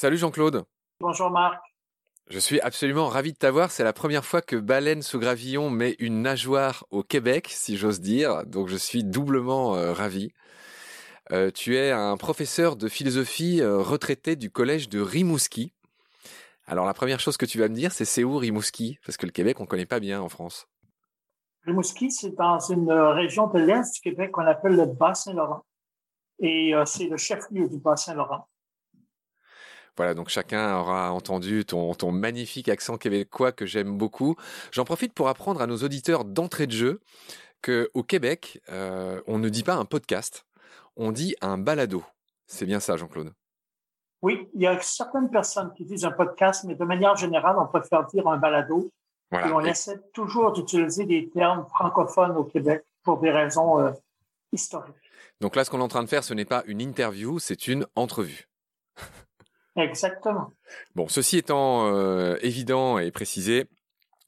Salut Jean-Claude. Bonjour Marc. Je suis absolument ravi de t'avoir. C'est la première fois que Baleine sous gravillon met une nageoire au Québec, si j'ose dire. Donc je suis doublement euh, ravi. Euh, tu es un professeur de philosophie euh, retraité du collège de Rimouski. Alors la première chose que tu vas me dire, c'est c'est où Rimouski? Parce que le Québec, on ne connaît pas bien en France. Rimouski, c'est dans une région de l'Est du Québec qu'on appelle le Bas-Saint-Laurent. Et c'est le chef-lieu du Bas-Saint-Laurent. Voilà, donc chacun aura entendu ton, ton magnifique accent québécois que j'aime beaucoup. J'en profite pour apprendre à nos auditeurs d'entrée de jeu que au Québec, euh, on ne dit pas un podcast, on dit un balado. C'est bien ça, Jean-Claude? Oui, il y a certaines personnes qui disent un podcast, mais de manière générale, on préfère dire un balado. Et on essaie toujours d'utiliser des termes francophones au Québec pour des raisons euh, historiques. Donc là, ce qu'on est en train de faire, ce n'est pas une interview, c'est une entrevue. Exactement. Bon, ceci étant euh, évident et précisé,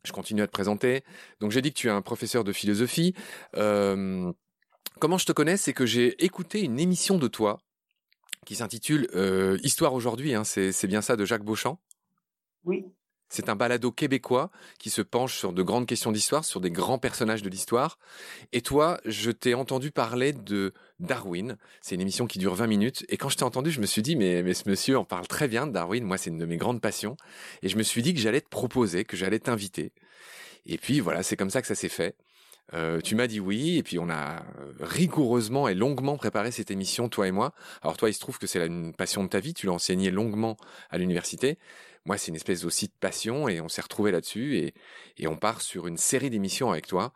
je continue à te présenter. Donc j'ai dit que tu es un professeur de philosophie. Euh, comment je te connais C'est que j'ai écouté une émission de toi qui s'intitule euh, Histoire aujourd'hui, hein, c'est bien ça, de Jacques Beauchamp? Oui. C'est un balado québécois qui se penche sur de grandes questions d'histoire, sur des grands personnages de l'histoire. Et toi, je t'ai entendu parler de Darwin. C'est une émission qui dure 20 minutes. Et quand je t'ai entendu, je me suis dit, mais, ce monsieur en parle très bien de Darwin. Moi, c'est une de mes grandes passions. Et je me suis dit que j'allais te proposer, que j'allais t'inviter. Et puis voilà, c'est comme ça que ça s'est fait. Euh, tu m'as dit oui, et puis on a rigoureusement et longuement préparé cette émission, toi et moi. Alors toi, il se trouve que c'est une passion de ta vie, tu l'as enseigné longuement à l'université moi, c'est une espèce aussi de passion et on s'est retrouvé là-dessus et, on part sur une série d'émissions avec toi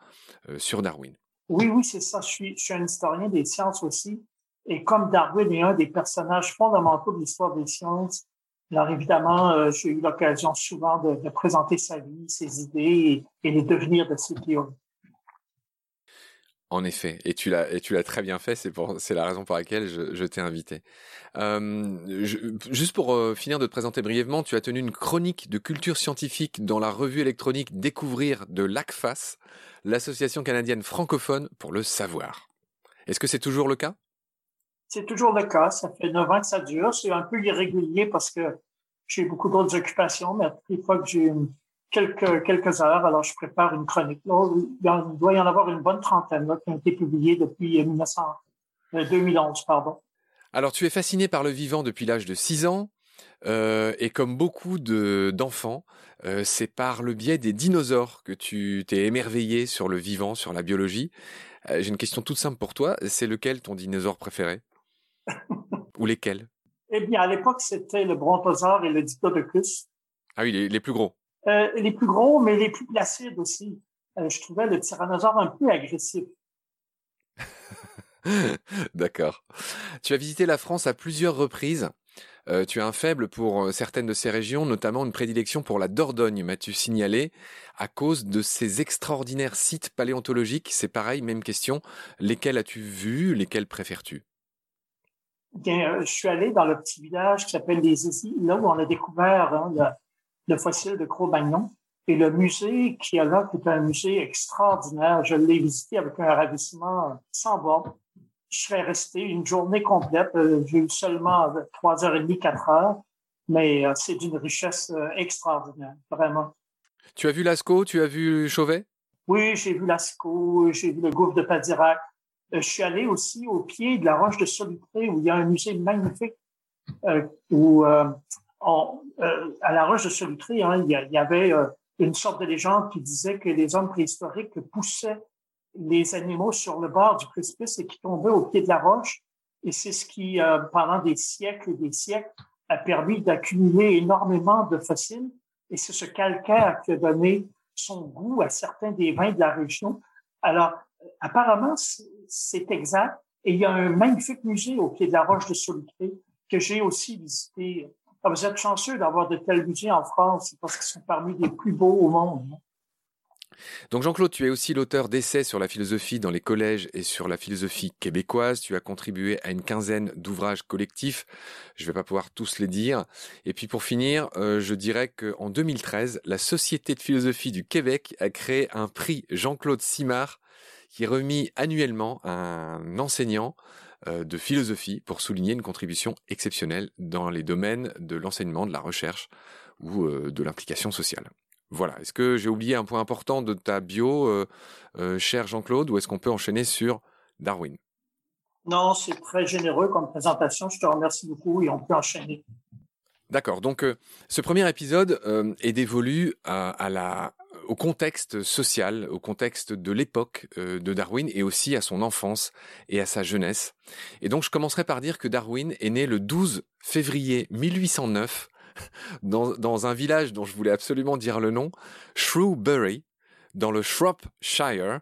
euh, sur Darwin. Oui, oui, c'est ça. Je suis, un historien des sciences aussi. Et comme Darwin est un des personnages fondamentaux de l'histoire des sciences, alors évidemment, euh, j'ai eu l'occasion souvent de, présenter sa vie, ses idées et, et les devenirs de ses théories. En effet, et tu l'as très bien fait. C'est la raison pour laquelle je, t'ai invité. Euh, juste pour euh, finir de te présenter brièvement, tu as tenu une chronique de culture scientifique dans la revue électronique Découvrir de l'ACFAS, l'association canadienne francophone pour le savoir. Est-ce que c'est toujours le cas? C'est toujours le cas. Ça fait neuf ans que ça dure. C'est un peu irrégulier parce que j'ai beaucoup d'autres occupations, mais à toutes fois que j'ai quelques, quelques heures. Alors, je prépare une chronique. il doit y en avoir une bonne trentaine qui ont été publiées depuis 1900, euh, 2011. Euh, pardon. Alors, tu es fasciné par le vivant depuis l'âge de 6 ans. Euh, et comme beaucoup d'enfants, euh, c'est par le biais des dinosaures que tu t'es émerveillé sur le vivant, sur la biologie. Euh, J'ai une question toute simple pour toi. C'est lequel ton dinosaure préféré? Ou lesquels? Eh bien, à l'époque, c'était le brontosaure et le diplodocus. Ah oui, les, les plus gros. Euh, les plus gros, mais les plus placides aussi. Euh, je trouvais le tyrannosaure un peu agressif. D'accord. Tu as visité la France à plusieurs reprises. Euh, tu as un faible pour certaines de ces régions, notamment une prédilection pour la Dordogne, m'as-tu signalé, à cause de ces extraordinaires sites paléontologiques. C'est pareil, même question. Lesquels as-tu vus Lesquels préfères-tu? Bien, je suis allé dans le petit village qui s'appelle Les Isis, là où on a découvert hein, le fossile de Cro-Magnon. Et le musée qui est là, qui est un musée extraordinaire, je l'ai visité avec un ravissement sans borne. Je serais resté une journée complète. Euh, j'ai eu seulement trois heures et demie, quatre heures, mais euh, c'est d'une richesse euh, extraordinaire, vraiment. Tu as vu Lascaux, tu as vu Chauvet? Oui, j'ai vu Lascaux, j'ai vu le gouffre de Padirac. Je suis allé aussi au pied de la roche de Solutré où il y a un musée magnifique euh, où euh, à la roche de Solutré, hein, il, y, avait euh, une sorte de légende qui disait que les hommes préhistoriques poussaient les animaux sur le bord du précipice et qui tombaient au pied de la roche. Et c'est ce qui, euh, pendant des siècles et des siècles, a permis d'accumuler énormément de fossiles. Et c'est ce calcaire qui a donné son goût à certains des vins de la région. Alors, apparemment, c'est exact. Et il y a un magnifique musée au pied de la roche de Solutré que j'ai aussi visité ah, vous êtes chanceux d'avoir de tels musées en France parce qu'ils sont parmi les plus beaux au monde. Hein. Donc Jean-Claude, tu es aussi l'auteur d'essais sur la philosophie dans les collèges et sur la philosophie québécoise. Tu as contribué à une quinzaine d'ouvrages collectifs. Je ne vais pas pouvoir tous les dire. Et puis pour finir, euh, je dirais qu'en 2013, la Société de philosophie du Québec a créé un prix Jean-Claude Simard qui est remis annuellement à un enseignant de philosophie pour souligner une contribution exceptionnelle dans les domaines de l'enseignement, de la recherche ou de l'implication sociale. Voilà. Est-ce que j'ai oublié un point important de ta bio, cher Jean-Claude, ou est-ce qu'on peut enchaîner sur Darwin? Non, c'est très généreux comme présentation. Je te remercie beaucoup et on peut enchaîner. D'accord. Donc, ce premier épisode est dévolu à la au contexte social, au contexte de l'époque euh, de Darwin et aussi à son enfance et à sa jeunesse. Et donc je commencerai par dire que Darwin est né le 12 février 1809 dans, dans un village dont je voulais absolument dire le nom, Shrewsbury, dans le Shropshire,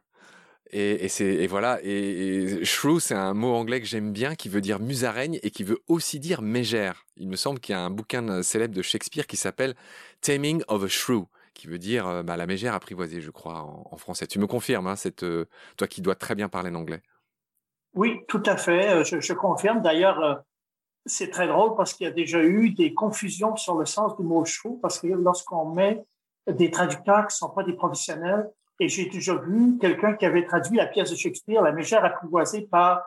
et, et, c'est, et voilà, et, shrew, c'est un mot anglais que j'aime bien qui veut dire musaraigne et qui veut aussi dire mégère. Il me semble qu'il y a un bouquin célèbre de Shakespeare qui s'appelle Taming of a Shrew, qui veut dire euh, bah, la mégère apprivoisée, je crois, en, français. Tu me confirmes, hein, cette, euh, toi qui dois très bien parler l'anglais. Oui, tout à fait. Euh, je, je confirme. D'ailleurs, c'est très drôle parce qu'il y a déjà eu des confusions sur le sens du mot chou, parce que lorsqu'on met des traducteurs qui ne sont pas des professionnels, et j'ai déjà vu quelqu'un qui avait traduit la pièce de Shakespeare, La mégère apprivoisée, par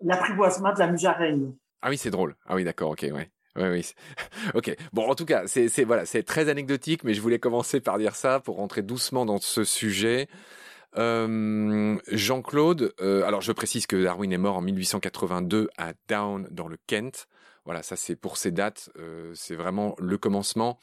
l'apprivoisement de la musaraigne. Ah oui, c'est drôle. Ah oui, d'accord, ok, ouais. Oui, oui. Ok. Bon, en tout cas, c'est voilà, c'est très anecdotique, mais je voulais commencer par dire ça pour rentrer doucement dans ce sujet. Euh, Jean-Claude, euh, alors je précise que Darwin est mort en 1882 à Down dans le Kent. Voilà, ça c'est pour ces dates, euh, c'est vraiment le commencement.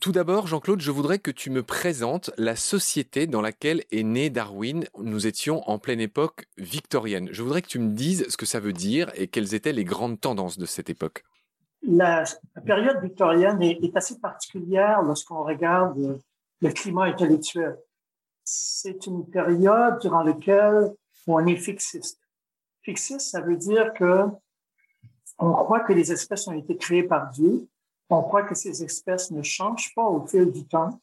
Tout d'abord, Jean-Claude, je voudrais que tu me présentes la société dans laquelle est né Darwin. Nous étions en pleine époque victorienne. Je voudrais que tu me dises ce que ça veut dire et quelles étaient les grandes tendances de cette époque. La, période victorienne est, assez particulière lorsqu'on regarde le climat intellectuel. C'est une période durant laquelle on est fixiste. Fixiste, ça veut dire que on croit que les espèces ont été créées par Dieu on croit que ces espèces ne changent pas au fil du temps.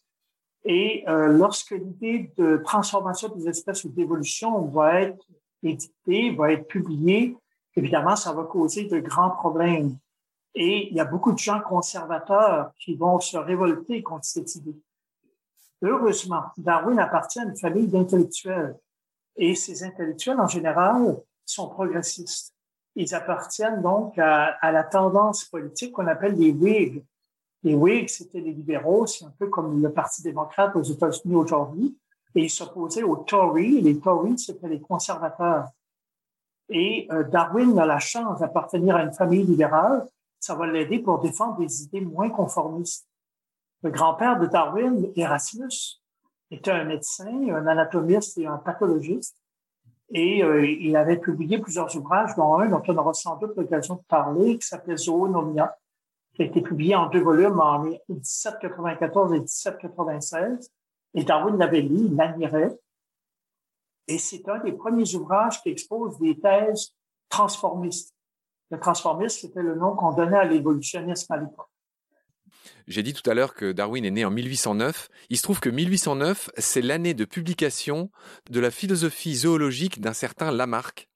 Et euh, lorsque l'idée de transformation des espèces ou d'évolution va être éditée, va être publiée, évidemment, ça va causer de grands problèmes. Et il y a beaucoup de gens conservateurs qui vont se révolter contre cette idée. Heureusement, Darwin appartient à une famille d'intellectuels. Et ces intellectuels, en général, sont progressistes. Ils appartiennent donc à, la tendance politique qu'on appelle les Whigs. Les Whigs, c'était les libéraux, c'est un peu comme le Parti démocrate aux États-Unis aujourd'hui. Et ils s'opposaient aux Tories. Les Tories, c'était les conservateurs. Et euh, Darwin a la chance d'appartenir à une famille libérale. Ça va l'aider pour défendre des idées moins conformistes. Le grand-père de Darwin, Erasmus, était un médecin, un anatomiste et un pathologiste. Et euh, il avait publié plusieurs ouvrages, dont un dont on aura sans doute l'occasion de parler, qui s'appelait Zoonomia, qui a été publié en deux volumes en 1794 et 1796. Et Darwin l'avait lu, il l'admirait. Et c'est un des premiers ouvrages qui expose des thèses transformistes. Le transformisme, c'était le nom qu'on donnait à l'évolutionnisme à l'époque. J'ai dit tout à l'heure que Darwin est né en 1809. Il se trouve que 1809, c'est l'année de publication de la philosophie zoologique d'un certain Lamarck.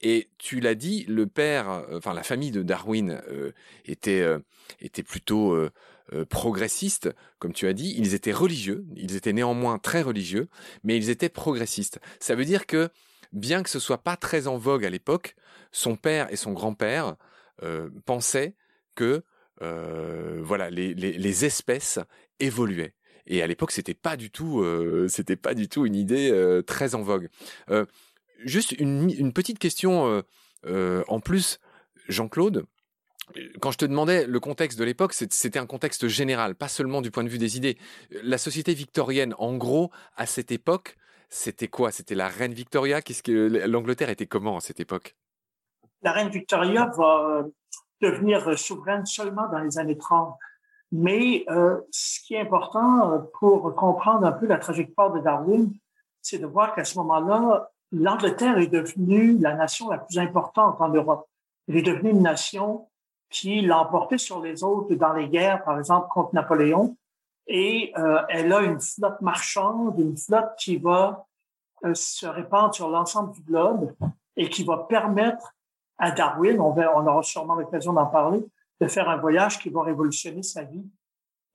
Et tu l'as dit, le père, euh, enfin la famille de Darwin euh, était euh, était plutôt progressiste, comme tu as dit. Ils étaient religieux, ils étaient néanmoins très religieux, mais ils étaient progressistes. Ça veut dire que bien que ce soit pas très en vogue à l'époque, son père et son grand-père pensaient que euh, voilà, les, les, espèces évoluaient. Et à l'époque, c'était pas du tout, euh, c'était pas du tout une idée euh, très en vogue. juste une, une, petite question en plus, Jean-Claude. Quand je te demandais le contexte de l'époque, c'était un contexte général, pas seulement du point de vue des idées. La société victorienne, en gros, à cette époque, c'était quoi? C'était la reine Victoria? Qu'est-ce que l'Angleterre était comment à cette époque? La reine Victoria va devenir souveraine seulement dans les années 30. Mais euh, ce qui est important euh, pour comprendre un peu la trajectoire de Darwin, c'est de voir qu'à ce moment-là, l'Angleterre est devenue la nation la plus importante en Europe. Elle est devenue une nation qui l'a emporté sur les autres dans les guerres, par exemple contre Napoléon, et euh, elle a une flotte marchande, une flotte qui va euh, se répandre sur l'ensemble du globe et qui va permettre à Darwin, on, on aura sûrement l'occasion d'en parler, de faire un voyage qui va révolutionner sa vie.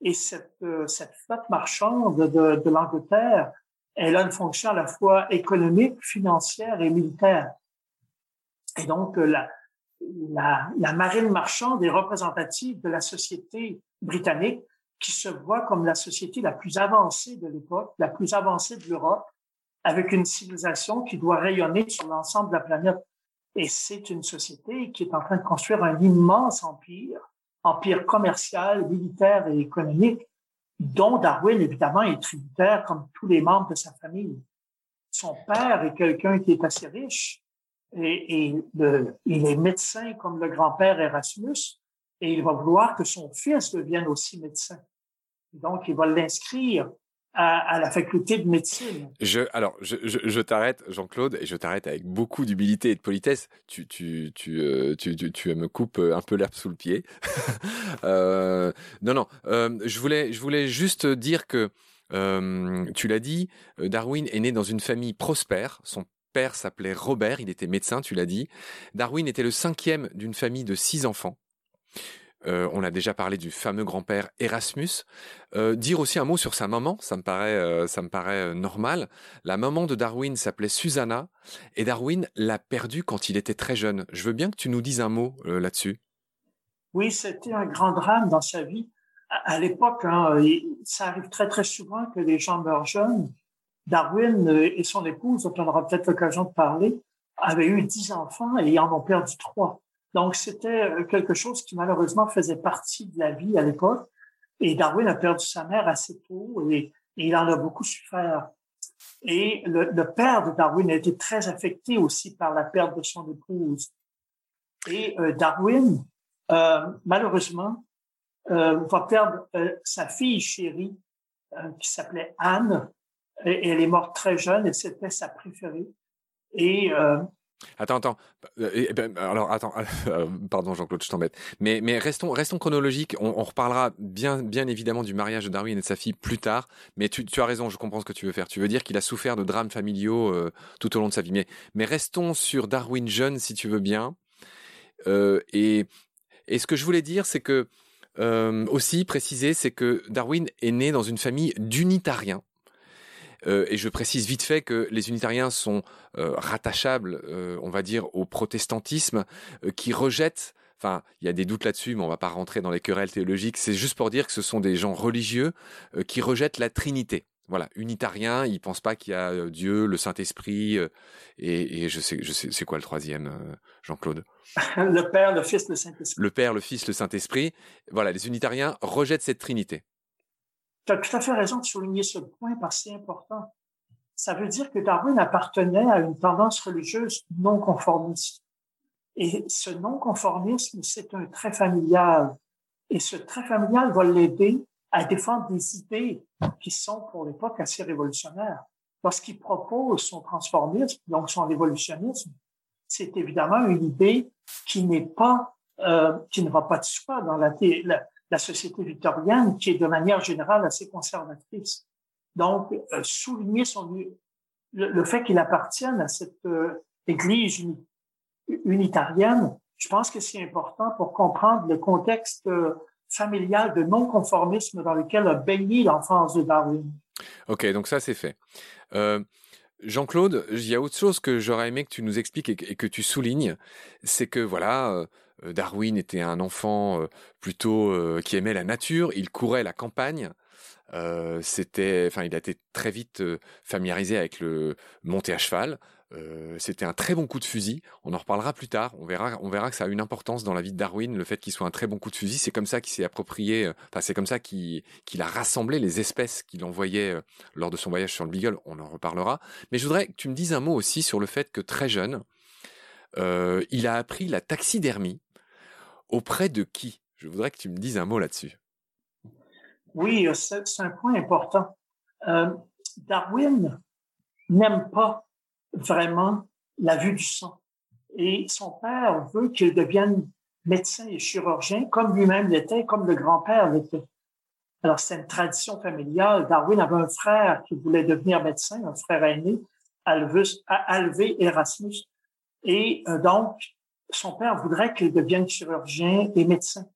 Et cette, euh, cette flotte marchande de, de l'Angleterre, elle a une fonction à la fois économique, financière et militaire. Et donc, la, la, la marine marchande est représentative de la société britannique qui se voit comme la société la plus avancée de l'époque, la plus avancée de l'Europe, avec une civilisation qui doit rayonner sur l'ensemble de la planète. Et c'est une société qui est en train de construire un immense empire, empire commercial, militaire et économique, dont Darwin, évidemment, est tributaire comme tous les membres de sa famille. Son père est quelqu'un qui est assez riche et, il est médecin comme le grand-père Erasmus et il va vouloir que son fils devienne aussi médecin. Donc, il va l'inscrire à, la faculté de médecine. Je, alors, je, t'arrête, Jean-Claude, et je t'arrête avec beaucoup d'humilité et de politesse. Tu, tu, tu, euh, tu, tu, me coupes un peu l'herbe sous le pied. euh, non, non, euh, je voulais, je voulais juste dire que tu l'as dit, Darwin est né dans une famille prospère. Son père s'appelait Robert, il était médecin, tu l'as dit. Darwin était le cinquième d'une famille de six enfants. Euh, on a déjà parlé du fameux grand-père Erasmus. Euh, dire aussi un mot sur sa maman, ça me paraît, euh, ça me paraît normal. La maman de Darwin s'appelait Susanna et Darwin l'a perdue quand il était très jeune. Je veux bien que tu nous dises un mot là-dessus. Oui, c'était un grand drame dans sa vie. À, l'époque, hein, ça arrive très très souvent que les gens meurent jeunes. Darwin et son épouse, dont on aura peut-être l'occasion de parler, avaient eu dix enfants et en ont perdu trois. Donc, c'était euh, quelque chose qui malheureusement faisait partie de la vie à l'époque. Et Darwin a perdu sa mère assez tôt et, il en a beaucoup souffert. Et le, père de Darwin a été très affecté aussi par la perte de son épouse. Et euh, Darwin, euh, malheureusement, va perdre sa fille chérie qui s'appelait Anne. Et, elle est morte très jeune et c'était sa préférée. Et Attends, attends. Euh, ben, alors, attends. Euh, pardon, Jean-Claude, je t'embête. Mais, mais restons, restons chronologiques. On, reparlera bien, bien évidemment du mariage de Darwin et de sa fille plus tard. Mais tu, tu as raison, je comprends ce que tu veux faire. Tu veux dire qu'il a souffert de drames familiaux euh, tout au long de sa vie. Mais, mais restons sur Darwin jeune, si tu veux bien. et, et ce que je voulais dire, c'est que aussi préciser, c'est que Darwin est né dans une famille d'unitariens. Euh, et je précise vite fait que les unitariens sont euh, rattachables, euh, on va dire, au protestantisme, qui rejette Enfin, il y a des doutes là-dessus, mais on va pas rentrer dans les querelles théologiques. C'est juste pour dire que ce sont des gens religieux qui rejettent la Trinité. Voilà, unitariens, ils pensent pas qu'il y a Dieu, le Saint-Esprit, et, et, je sais, je sais, c'est quoi le troisième, Jean-Claude? Le Père, le Fils, le Saint-Esprit. Le Père, le Fils, le Saint-Esprit. Voilà, les unitariens rejettent cette Trinité. Tu as tout à fait raison de souligner ce point parce que c'est important. Ça veut dire que Darwin appartenait à une tendance religieuse non conformiste. Et ce non-conformisme, c'est un trait familial. Et ce trait familial va l'aider à défendre des idées qui sont pour l'époque assez révolutionnaires. Lorsqu'il propose son transformisme, donc son évolutionnisme, c'est évidemment une idée qui n'est pas, euh, qui ne va pas de soi dans la, la, la société victorienne, qui est de manière générale assez conservatrice. Donc, euh, souligner son, le, fait qu'il appartienne à cette euh, Église unitarienne, je pense que c'est important pour comprendre le contexte euh, familial de non-conformisme dans lequel a baigné l'enfance de Darwin. Ok, donc ça c'est fait. Jean-Claude, il y a autre chose que j'aurais aimé que tu nous expliques et que, tu soulignes, c'est que voilà, Darwin était un enfant euh, plutôt euh, qui aimait la nature, il courait la campagne. c'était, enfin, il a été très vite familiarisé avec le monter à cheval. c'était un très bon coup de fusil. On en reparlera plus tard. On verra, on verra que ça a une importance dans la vie de Darwin, le fait qu'il soit un très bon coup de fusil. C'est comme ça qu'il s'est approprié, enfin, c'est comme ça qu'il a rassemblé les espèces qu'il envoyait lors de son voyage sur le Beagle. On en reparlera. Mais je voudrais que tu me dises un mot aussi sur le fait que très jeune, il a appris la taxidermie Auprès de qui? Je voudrais que tu me dises un mot là-dessus. Oui, c'est un point important. Euh, Darwin n'aime pas vraiment la vue du sang. Et son père veut qu'il devienne médecin et chirurgien, comme lui-même l'était, comme le grand-père l'était. Alors, c'est une tradition familiale. Darwin avait un frère qui voulait devenir médecin, un frère aîné, Alvé Erasmus. Et euh, donc, son père voudrait qu'il devienne chirurgien et médecin.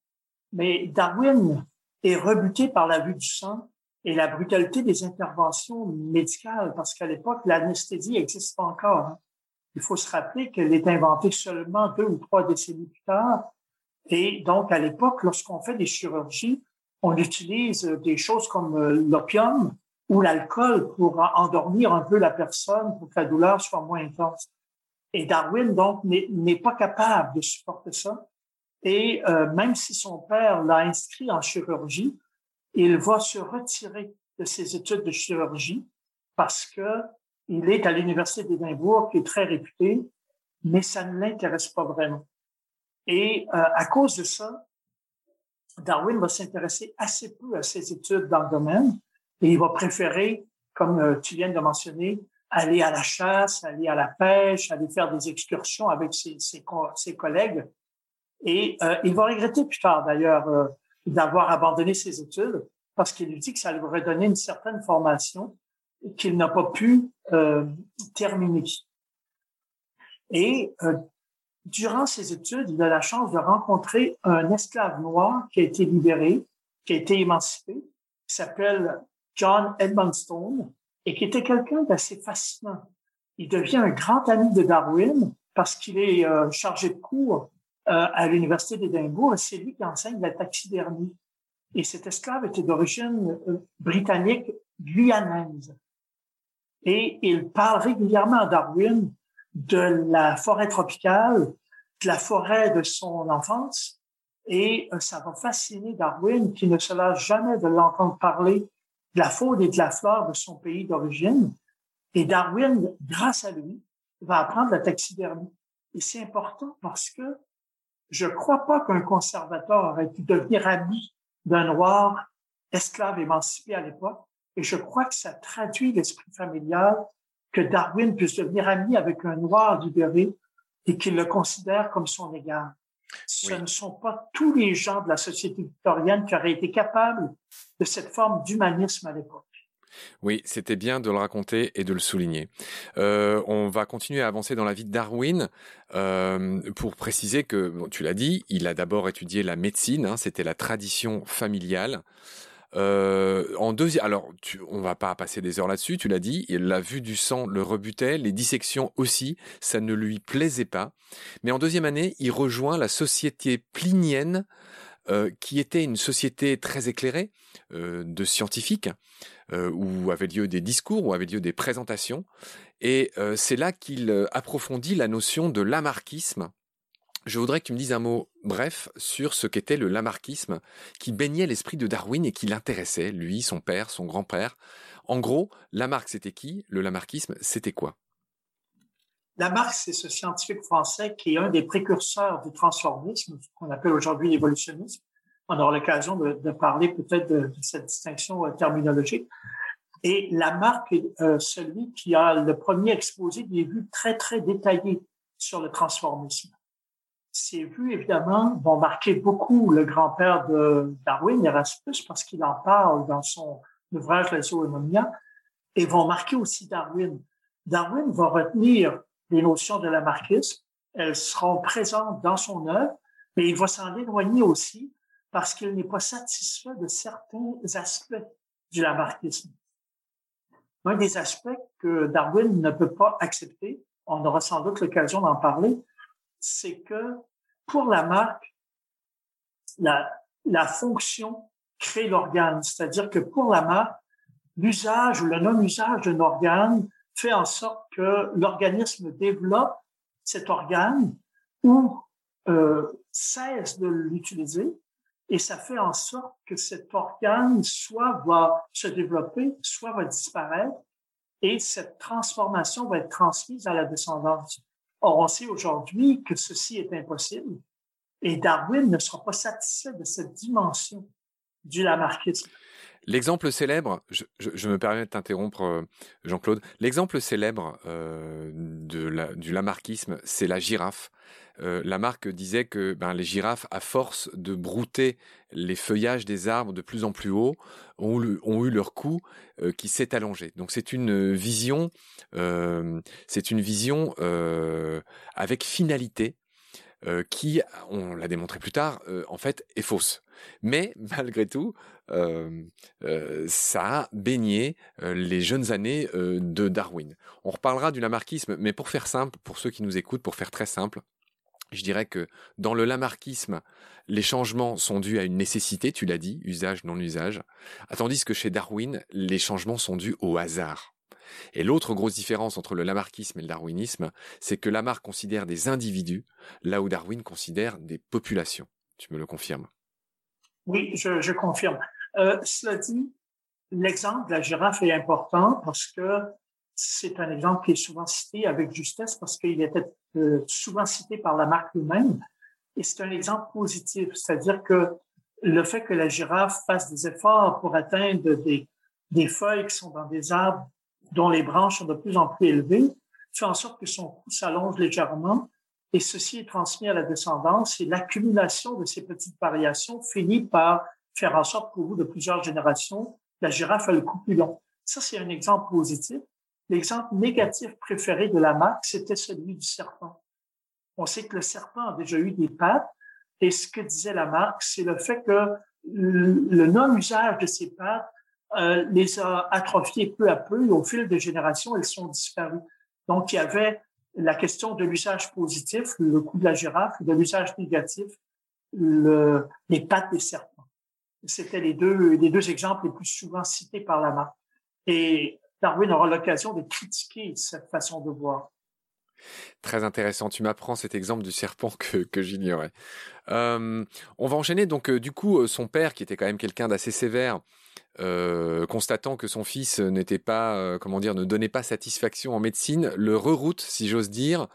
Mais Darwin est rebuté par la vue du sang et la brutalité des interventions médicales, parce qu'à l'époque, l'anesthésie n'existe pas encore. Hein. il faut se rappeler qu'elle est inventée seulement deux ou trois décennies plus tard. Et donc, à l'époque, lorsqu'on fait des chirurgies, on utilise des choses comme euh, l'opium ou l'alcool pour endormir un peu la personne pour que la douleur soit moins intense. Et Darwin, donc, n'est pas capable de supporter ça. Et euh, même si son père l'a inscrit en chirurgie, il va se retirer de ses études de chirurgie parce que il est à l'université d'Édimbourg, qui est très réputée, mais ça ne l'intéresse pas vraiment. Et euh, à cause de ça, Darwin va s'intéresser assez peu à ses études dans le domaine et il va préférer, comme euh, tu viens de mentionner, aller à la chasse, aller à la pêche, aller faire des excursions avec ses, ses, ses collègues. Et euh, il va regretter plus tard, d'ailleurs, d'avoir abandonné ses études parce qu'il lui dit que ça lui aurait donné une certaine formation qu'il n'a pas pu euh, terminer. Et euh, durant ses études, il a la chance de rencontrer un esclave noir qui a été libéré, qui a été émancipé, qui s'appelle John Edmonstone et qui était quelqu'un d'assez fascinant. Il devient un grand ami de Darwin parce qu'il est euh, chargé de cours à l'université d'Édimbourg et c'est lui qui enseigne la taxidermie. Et cet esclave était d'origine britannique guyanaise. Et il parle régulièrement à Darwin de la forêt tropicale, de la forêt de son enfance. Et euh, ça va fasciner Darwin qui ne se lasse jamais de l'entendre parler de la faune et de la flore de son pays d'origine. Et Darwin, grâce à lui, va apprendre la taxidermie. Et c'est important parce que je ne crois pas qu'un conservateur aurait pu devenir ami d'un noir esclave émancipé à l'époque et je crois que ça traduit l'esprit familial que Darwin puisse devenir ami avec un noir libéré et qu'il le considère comme son égard. Ce ne sont pas tous les gens de la société victorienne qui auraient été capables de cette forme d'humanisme à l'époque. Oui, c'était bien de le raconter et de le souligner. Euh, on va continuer à avancer dans la vie de Darwin euh, pour préciser que, tu l'as dit, il a d'abord étudié la médecine, hein, c'était la tradition familiale. Euh, en deuxième, alors tu, on va pas passer des heures là-dessus. Tu l'as dit, la vue du sang le rebutait, les dissections aussi, ça ne lui plaisait pas. Mais en deuxième année, il rejoint la société plinienne, euh, qui était une société très éclairée euh, de scientifiques, euh, où avaient lieu des discours, où avaient lieu des présentations. Et euh, c'est là qu'il approfondit la notion de lamarckisme, je voudrais que tu me dises un mot bref sur ce qu'était le lamarckisme qui baignait l'esprit de Darwin et qui l'intéressait, lui, son père, son grand-père. En gros, Lamarck, c'était qui? Le lamarckisme, c'était quoi? Lamarck, c'est ce scientifique français qui est un des précurseurs du transformisme, qu'on appelle aujourd'hui l'évolutionnisme. On aura l'occasion de, parler peut-être de, cette distinction euh, terminologique. Et Lamarck est euh, celui qui a le premier exposé des vues très, très détaillées sur le transformisme ces vues, évidemment, vont marquer beaucoup le grand-père de Darwin, Erasmus, parce qu'il en parle dans son ouvrage La zoonomia, et vont marquer aussi Darwin. Darwin va retenir les notions de lamarckisme, elles seront présentes dans son œuvre, mais il va s'en éloigner aussi parce qu'il n'est pas satisfait de certains aspects du lamarckisme. Un des aspects que Darwin ne peut pas accepter, on aura sans doute l'occasion d'en parler, c'est que pour la marque, la, fonction crée l'organe. C'est-à-dire que pour la marque, l'usage ou le non-usage d'un organe fait en sorte que l'organisme développe cet organe ou euh, cesse de l'utiliser et ça fait en sorte que cet organe soit va se développer, soit va disparaître et cette transformation va être transmise à la descendance. Or, on sait aujourd'hui que ceci est impossible et Darwin ne sera pas satisfait de cette dimension du lamarckisme. L'exemple célèbre, je, me permets de t'interrompre, euh, Jean-Claude. L'exemple célèbre euh, de du lamarckisme, c'est la girafe. Euh, Lamarck disait que ben, les girafes, à force de brouter les feuillages des arbres de plus en plus haut, ont, eu leur cou euh, qui s'est allongé. Donc c'est une vision, c'est une vision avec finalité. qui, on l'a démontré plus tard, en fait, est fausse. Mais malgré tout, euh, euh, ça a baigné euh, les jeunes années de Darwin. On reparlera du lamarckisme, mais pour faire simple, pour ceux qui nous écoutent, pour faire très simple, je dirais que dans le lamarckisme, les changements sont dus à une nécessité, tu l'as dit, usage, non-usage, tandis que chez Darwin, les changements sont dus au hasard. Et l'autre grosse différence entre le lamarckisme et le darwinisme, c'est que Lamarck considère des individus, là où Darwin considère des populations. Tu me le confirmes? Oui, je, confirme. Euh, cela dit, l'exemple de la girafe est important parce que c'est un exemple qui est souvent cité avec justesse parce qu'il était euh, souvent cité par Lamarck lui-même. Et c'est un exemple positif, c'est-à-dire que le fait que la girafe fasse des efforts pour atteindre des, des feuilles qui sont dans des arbres dont les branches sont de plus en plus élevées fait en sorte que son cou s'allonge légèrement et ceci est transmis à la descendance et l'accumulation de ces petites variations finit par faire en sorte qu'au bout de plusieurs générations, la girafe a le cou plus long. Ça, c'est un exemple positif. L'exemple négatif préféré de la marque, c'était celui du serpent. On sait que le serpent a déjà eu des pattes et ce que disait la marque, c'est le fait que le non-usage de ces pattes euh, les a atrophiées peu à peu et au fil des générations, elles sont disparues. Donc, il y avait la question de l'usage positif, le coup de la girafe, de l'usage négatif, le, les pattes des serpents. C'était les deux, les deux exemples les plus souvent cités par la marque. Et Darwin aura l'occasion de critiquer cette façon de voir. Très intéressant. Tu m'apprends cet exemple du serpent que, que j'ignorais. Euh, on va enchaîner. Donc, euh, du coup, euh, son père, qui était quand même quelqu'un d'assez sévère, euh, constatant que son fils n'était pas, comment dire, ne donnait pas satisfaction en médecine, le reroute, si j'ose dire,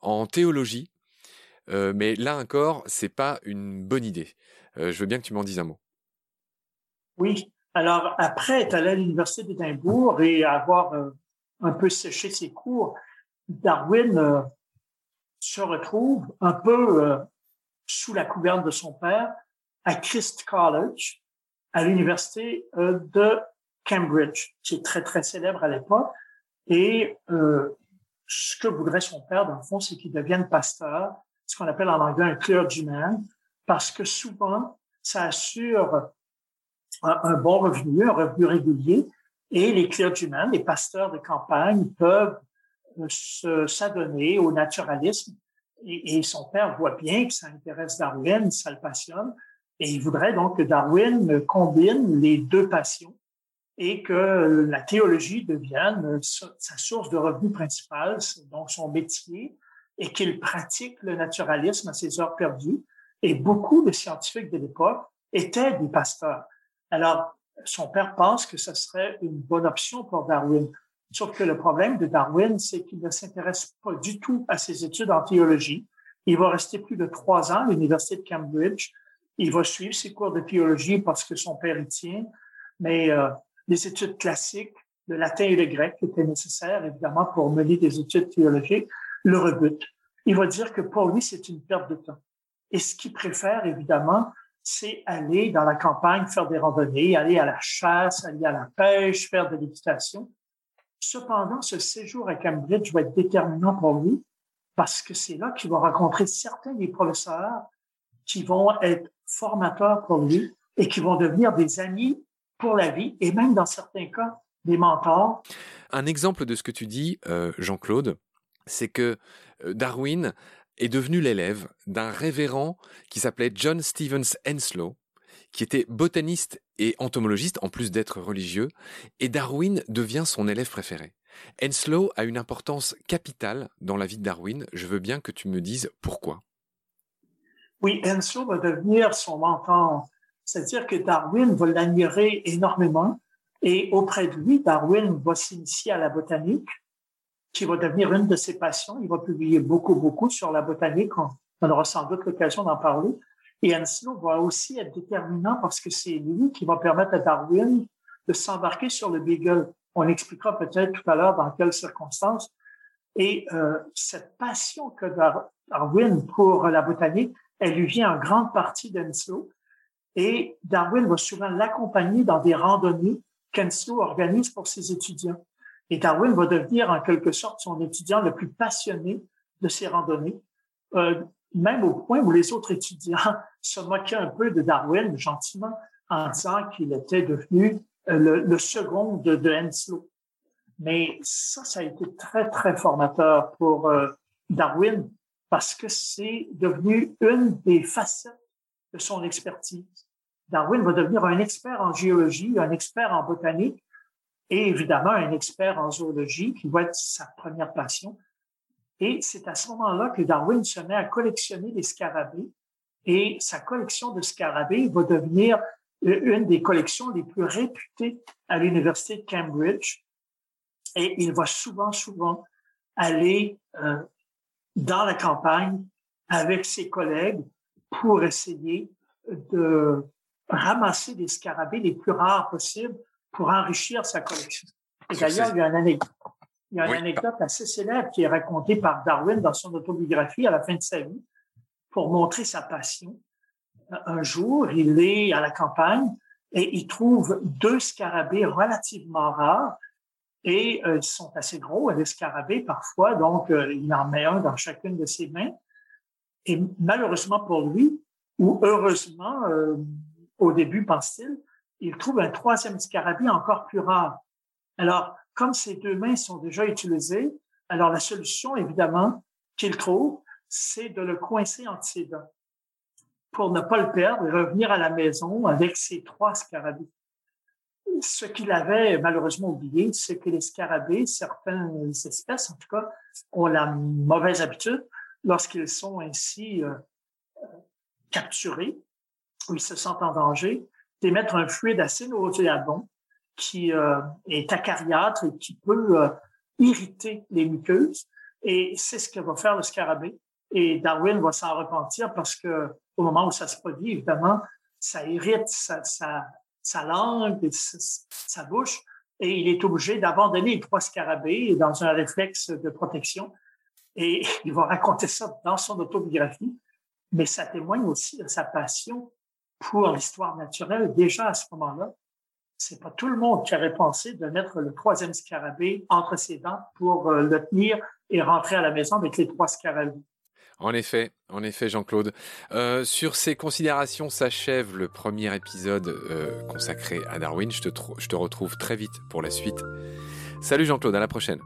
en théologie. Mais là encore, c'est pas une bonne idée. je veux bien que tu m'en dises un mot. Oui. Alors après être allé à l'université d'Édimbourg et avoir un peu séché ses cours, Darwin se retrouve un peu sous la couverne de son père à Christ College, à l'université euh, de Cambridge, qui est très, très célèbre à l'époque. Et euh, ce que voudrait son père, dans le fond, c'est qu'il devienne pasteur, ce qu'on appelle en anglais un clergyman, parce que souvent, ça assure un, bon revenu, un revenu régulier, et les clergymen, les pasteurs de campagne, peuvent euh, s'adonner au naturalisme. Et, son père voit bien que ça intéresse Darwin, ça le passionne, et il voudrait donc que Darwin combine les deux passions et que la théologie devienne sa source de revenu principal, donc son métier, et qu'il pratique le naturalisme à ses heures perdues. Et beaucoup de scientifiques de l'époque étaient des pasteurs. Alors, son père pense que ce serait une bonne option pour Darwin. Sauf que le problème de Darwin, c'est qu'il ne s'intéresse pas du tout à ses études en théologie. Il va rester plus de trois ans à l'université de Cambridge il va suivre ses cours de théologie parce que son père y tient, mais euh, les études classiques, le latin et le grec qui étaient nécessaires, évidemment, pour mener des études théologiques, le rebutent. Il va dire que pour lui, c'est une perte de temps. Et ce qu'il préfère, évidemment, c'est aller dans la campagne, faire des randonnées, aller à la chasse, aller à la pêche, faire de l'équitation. Cependant, ce séjour à Cambridge va être déterminant pour lui parce que c'est là qu'il va rencontrer certains des professeurs qui vont être formateurs pour lui et qui vont devenir des amis pour la vie et même dans certains cas des mentors. Un exemple de ce que tu dis, euh, Jean-Claude, c'est que euh, Darwin est devenu l'élève d'un révérend qui s'appelait John Stevens Henslow, qui était botaniste et entomologiste en plus d'être religieux, et Darwin devient son élève préféré. Henslow a une importance capitale dans la vie de Darwin. Je veux bien que tu me dises pourquoi. Oui, Enso va devenir son mentor. C'est-à-dire que Darwin va l'admirer énormément et auprès de lui, Darwin va s'initier à la botanique, qui va devenir une de ses passions. Il va publier beaucoup, beaucoup sur la botanique. On aura sans doute l'occasion d'en parler. Et Henslow va aussi être déterminant parce que c'est lui qui va permettre à Darwin de s'embarquer sur le Beagle. On expliquera peut-être tout à l'heure dans quelles circonstances. Et euh, cette passion que Darwin pour la botanique elle lui vient en grande partie d'Enslow. Et Darwin va souvent l'accompagner dans des randonnées qu'Enslow organise pour ses étudiants. Et Darwin va devenir en quelque sorte son étudiant le plus passionné de ces randonnées, euh, même au point où les autres étudiants se moquait un peu de Darwin, gentiment, en disant qu'il était devenu euh, le, second de, de, Henslow. Mais ça, ça a été très, très formateur pour euh, Darwin parce que c'est devenu une des facettes de son expertise. Darwin va devenir un expert en géologie, un expert en botanique et évidemment un expert en zoologie qui va être sa première passion. Et c'est à ce moment-là que Darwin se met à collectionner des scarabées et sa collection de scarabées va devenir une des collections les plus réputées à l'université de Cambridge. Et il va souvent, souvent aller euh, dans la campagne avec ses collègues pour essayer de ramasser des scarabées les plus rares possibles pour enrichir sa collection. Et d'ailleurs, il y a une anecdote, il y a une anecdote assez célèbre qui est racontée par Darwin dans son autobiographie à la fin de sa vie pour montrer sa passion un jour, il est à la campagne et il trouve deux scarabées relativement rares et euh, ils sont assez gros, les scarabées parfois, donc euh, il en met un dans chacune de ses mains. Et malheureusement pour lui, ou heureusement, euh, au début, pense-t-il, il trouve un troisième scarabée encore plus rare. Alors, comme ces deux mains sont déjà utilisées, alors la solution, évidemment, qu'il trouve, c'est de le coincer entre ses dents pour ne pas le perdre et revenir à la maison avec ses trois scarabées. Ce qu'il avait malheureusement oublié, c'est que les scarabées, certaines espèces en tout cas, ont la mauvaise habitude, lorsqu'ils sont ainsi euh, capturés, ou ils se sentent en danger, d'émettre un fluide assez nauséabond qui euh, est acariâtre et qui peut euh, irriter les muqueuses. Et c'est ce que va faire le scarabée. Et Darwin va s'en repentir parce que au moment où ça se produit, évidemment, ça irrite sa, langue, sa, sa, bouche, et il est obligé d'abandonner les trois scarabées dans un réflexe de protection. Et il va raconter ça dans son autobiographie, mais ça témoigne aussi de sa passion pour l'histoire naturelle déjà à ce moment-là. C'est pas tout le monde qui aurait pensé de mettre le troisième scarabée entre ses dents pour euh, le tenir et rentrer à la maison avec les trois scarabées. En effet, en effet, Jean-Claude. Euh, sur ces considérations s'achève le premier épisode euh, consacré à Darwin. Je te, je te retrouve très vite pour la suite. Salut Jean-Claude, à la prochaine.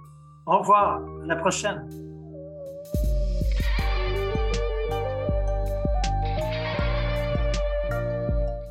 Au revoir, à la prochaine.